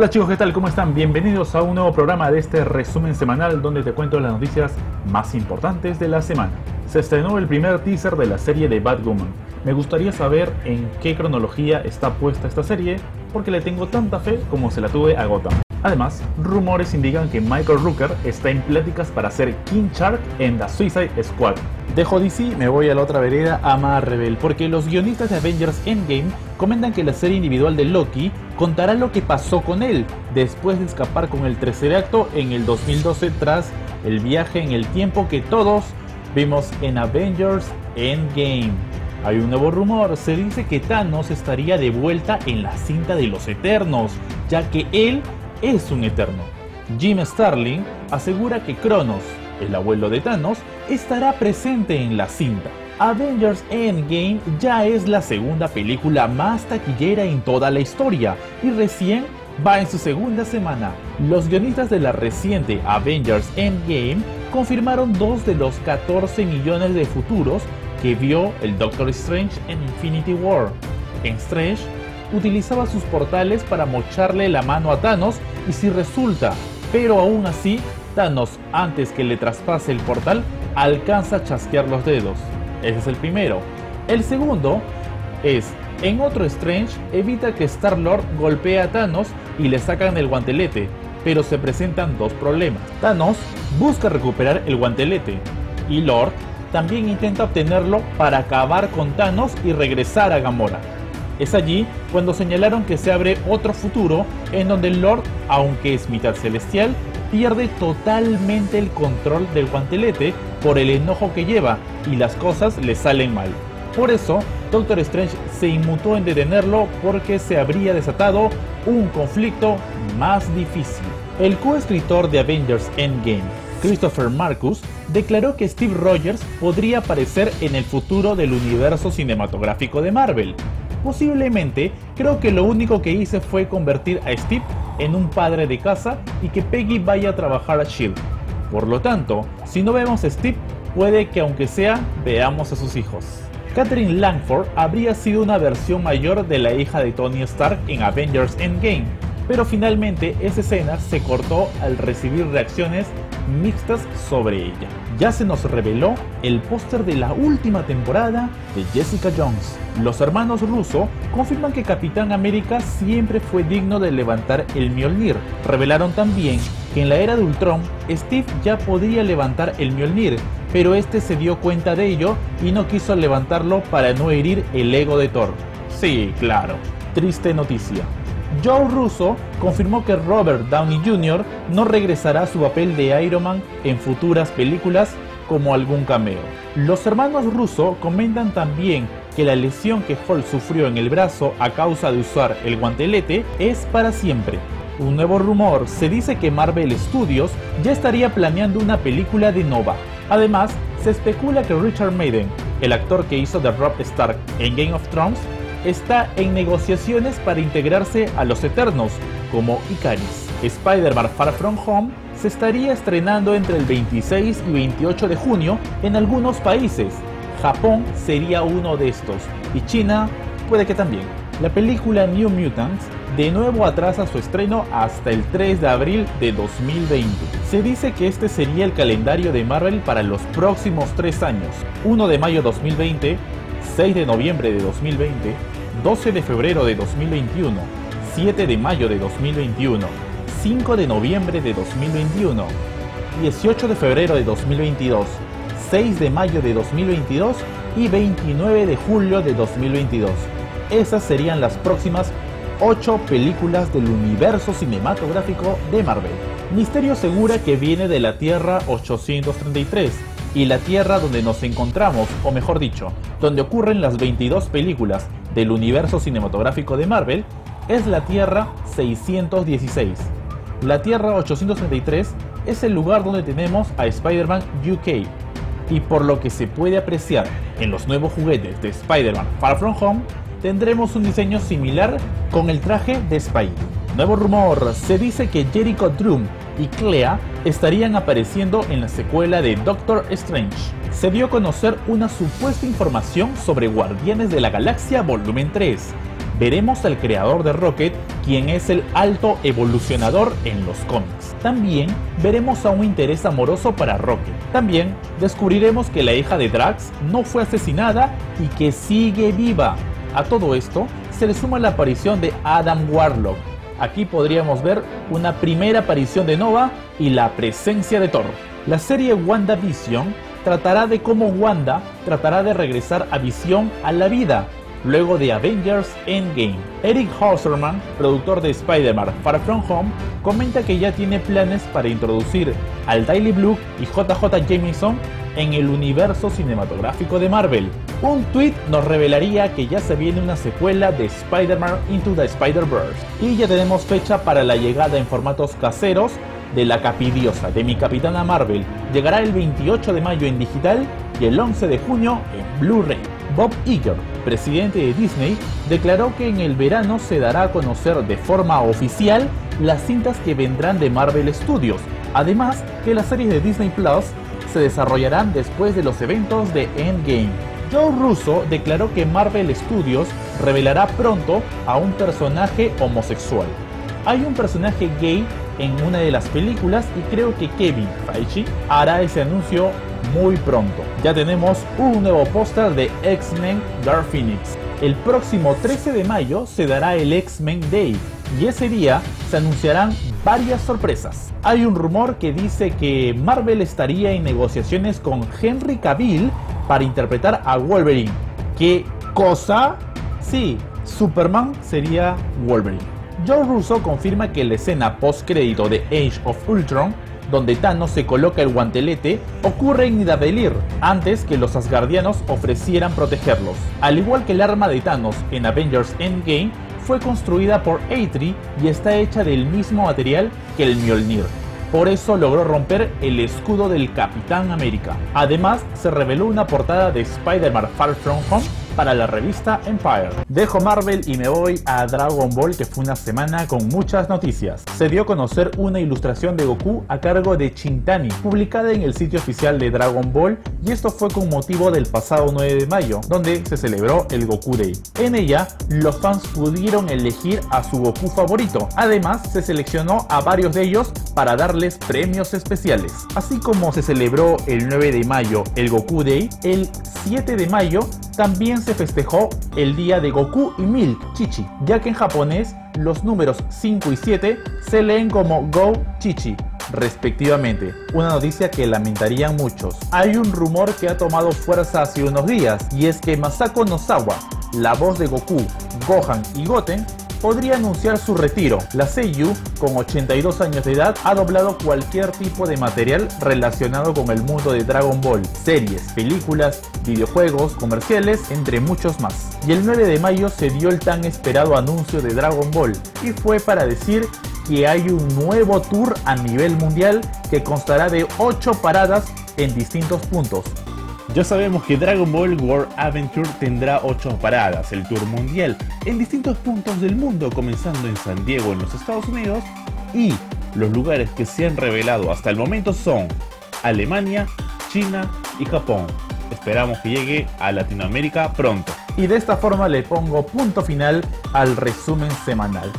Hola chicos, ¿qué tal? ¿Cómo están? Bienvenidos a un nuevo programa de este resumen semanal donde te cuento las noticias más importantes de la semana. Se estrenó el primer teaser de la serie de Batwoman. Me gustaría saber en qué cronología está puesta esta serie, porque le tengo tanta fe como se la tuve a Gotham. Además, rumores indican que Michael Rooker está en pláticas para ser King Shark en The Suicide Squad. Dejo DC, me voy a la otra vereda a Marvel, porque los guionistas de Avengers Endgame comentan que la serie individual de Loki contará lo que pasó con él después de escapar con el tercer acto en el 2012 tras el viaje en el tiempo que todos vimos en Avengers Endgame. Hay un nuevo rumor, se dice que Thanos estaría de vuelta en la cinta de los Eternos, ya que él es un Eterno. Jim Starling asegura que Cronos, el abuelo de Thanos, estará presente en la cinta. Avengers Endgame ya es la segunda película más taquillera en toda la historia y recién va en su segunda semana. Los guionistas de la reciente Avengers Endgame confirmaron dos de los 14 millones de futuros que vio el Doctor Strange en Infinity War. En Strange utilizaba sus portales para mocharle la mano a Thanos y si resulta, pero aún así, Thanos antes que le traspase el portal alcanza a chasquear los dedos. Ese es el primero. El segundo es, en otro Strange, evita que Star-Lord golpee a Thanos y le sacan el guantelete, pero se presentan dos problemas. Thanos busca recuperar el guantelete y Lord también intenta obtenerlo para acabar con Thanos y regresar a Gamora. Es allí cuando señalaron que se abre otro futuro en donde el Lord, aunque es mitad celestial, pierde totalmente el control del guantelete por el enojo que lleva y las cosas le salen mal. Por eso, Doctor Strange se inmutó en detenerlo porque se habría desatado un conflicto más difícil. El coescritor de Avengers Endgame, Christopher Marcus, declaró que Steve Rogers podría aparecer en el futuro del universo cinematográfico de Marvel. Posiblemente, creo que lo único que hice fue convertir a Steve en un padre de casa y que Peggy vaya a trabajar a Shield. Por lo tanto, si no vemos a Steve, puede que aunque sea, veamos a sus hijos. Catherine Langford habría sido una versión mayor de la hija de Tony Stark en Avengers Endgame, pero finalmente esa escena se cortó al recibir reacciones mixtas sobre ella. Ya se nos reveló el póster de la última temporada de Jessica Jones. Los hermanos Russo confirman que Capitán América siempre fue digno de levantar el Mjolnir. Revelaron también que en la era de Ultron, Steve ya podía levantar el Mjolnir, pero este se dio cuenta de ello y no quiso levantarlo para no herir el ego de Thor. Sí, claro, triste noticia. Joe Russo confirmó que Robert Downey Jr. no regresará a su papel de Iron Man en futuras películas como algún cameo. Los hermanos Russo comentan también que la lesión que Hulk sufrió en el brazo a causa de usar el guantelete es para siempre. Un nuevo rumor se dice que Marvel Studios ya estaría planeando una película de Nova. Además, se especula que Richard Madden, el actor que hizo de Rob Stark en Game of Thrones, está en negociaciones para integrarse a los Eternos, como Icaris. Spider-Man Far From Home se estaría estrenando entre el 26 y 28 de junio en algunos países. Japón sería uno de estos, y China puede que también. La película New Mutants de nuevo atrasa su estreno hasta el 3 de abril de 2020. Se dice que este sería el calendario de Marvel para los próximos tres años. 1 de mayo 2020, 6 de noviembre de 2020, 12 de febrero de 2021, 7 de mayo de 2021, 5 de noviembre de 2021, 18 de febrero de 2022, 6 de mayo de 2022 y 29 de julio de 2022. Esas serían las próximas 8 películas del universo cinematográfico de Marvel. Misterio asegura que viene de la Tierra 833 y la Tierra donde nos encontramos, o mejor dicho, donde ocurren las 22 películas del universo cinematográfico de Marvel, es la Tierra 616. La Tierra 833 es el lugar donde tenemos a Spider-Man UK, y por lo que se puede apreciar en los nuevos juguetes de Spider-Man Far From Home, tendremos un diseño similar con el traje de Spidey. Nuevo rumor, se dice que Jericho Drum y Clea estarían apareciendo en la secuela de Doctor Strange. Se dio a conocer una supuesta información sobre Guardianes de la Galaxia Volumen 3. veremos al creador de Rocket, quien es el alto evolucionador en los cómics. También veremos a un interés amoroso para Rocket. También descubriremos que la hija de Drax no fue asesinada y que sigue viva. A todo esto se le suma la aparición de Adam Warlock. Aquí podríamos ver una primera aparición de Nova y la presencia de Thor. La serie WandaVision tratará de cómo Wanda tratará de regresar a Visión a la vida luego de Avengers Endgame. Eric Hauserman, productor de Spider-Man Far From Home, comenta que ya tiene planes para introducir al Daily Blue y JJ Jameson en el universo cinematográfico de Marvel. Un tweet nos revelaría que ya se viene una secuela de Spider-Man Into the Spider-Verse y ya tenemos fecha para la llegada en formatos caseros de la capidiosa de mi Capitana Marvel. Llegará el 28 de mayo en digital y el 11 de junio en Blu-ray. Bob Iger, presidente de Disney, declaró que en el verano se dará a conocer de forma oficial las cintas que vendrán de Marvel Studios, además que las series de Disney Plus se desarrollarán después de los eventos de Endgame. Joe Russo declaró que Marvel Studios revelará pronto a un personaje homosexual. Hay un personaje gay en una de las películas y creo que Kevin Feige hará ese anuncio muy pronto. Ya tenemos un nuevo póster de X-Men Dark Phoenix. El próximo 13 de mayo se dará el X-Men Day y ese día se anunciarán varias sorpresas. Hay un rumor que dice que Marvel estaría en negociaciones con Henry Cavill para interpretar a Wolverine. ¿Qué cosa? Sí, Superman sería Wolverine. Joe Russo confirma que la escena post-crédito de Age of Ultron donde Thanos se coloca el guantelete, ocurre en Nidavellir, antes que los Asgardianos ofrecieran protegerlos. Al igual que el arma de Thanos en Avengers Endgame, fue construida por Eitri y está hecha del mismo material que el Mjolnir. Por eso logró romper el escudo del Capitán América. Además, se reveló una portada de Spider-Man Far From Home para la revista Empire. Dejo Marvel y me voy a Dragon Ball que fue una semana con muchas noticias. Se dio a conocer una ilustración de Goku a cargo de Chintani, publicada en el sitio oficial de Dragon Ball y esto fue con motivo del pasado 9 de mayo, donde se celebró el Goku Day. En ella, los fans pudieron elegir a su Goku favorito. Además, se seleccionó a varios de ellos para darles premios especiales. Así como se celebró el 9 de mayo el Goku Day, el 7 de mayo se festejó el día de Goku y Milk Chichi, ya que en japonés los números 5 y 7 se leen como Go Chichi, respectivamente, una noticia que lamentarían muchos. Hay un rumor que ha tomado fuerza hace unos días, y es que Masako Nozawa, la voz de Goku, Gohan y Goten, podría anunciar su retiro. La Seiyu, con 82 años de edad, ha doblado cualquier tipo de material relacionado con el mundo de Dragon Ball, series, películas, videojuegos, comerciales, entre muchos más. Y el 9 de mayo se dio el tan esperado anuncio de Dragon Ball, y fue para decir que hay un nuevo tour a nivel mundial que constará de 8 paradas en distintos puntos. Ya sabemos que Dragon Ball World Adventure tendrá 8 paradas, el tour mundial, en distintos puntos del mundo, comenzando en San Diego en los Estados Unidos, y los lugares que se han revelado hasta el momento son Alemania, China y Japón. Esperamos que llegue a Latinoamérica pronto. Y de esta forma le pongo punto final al resumen semanal.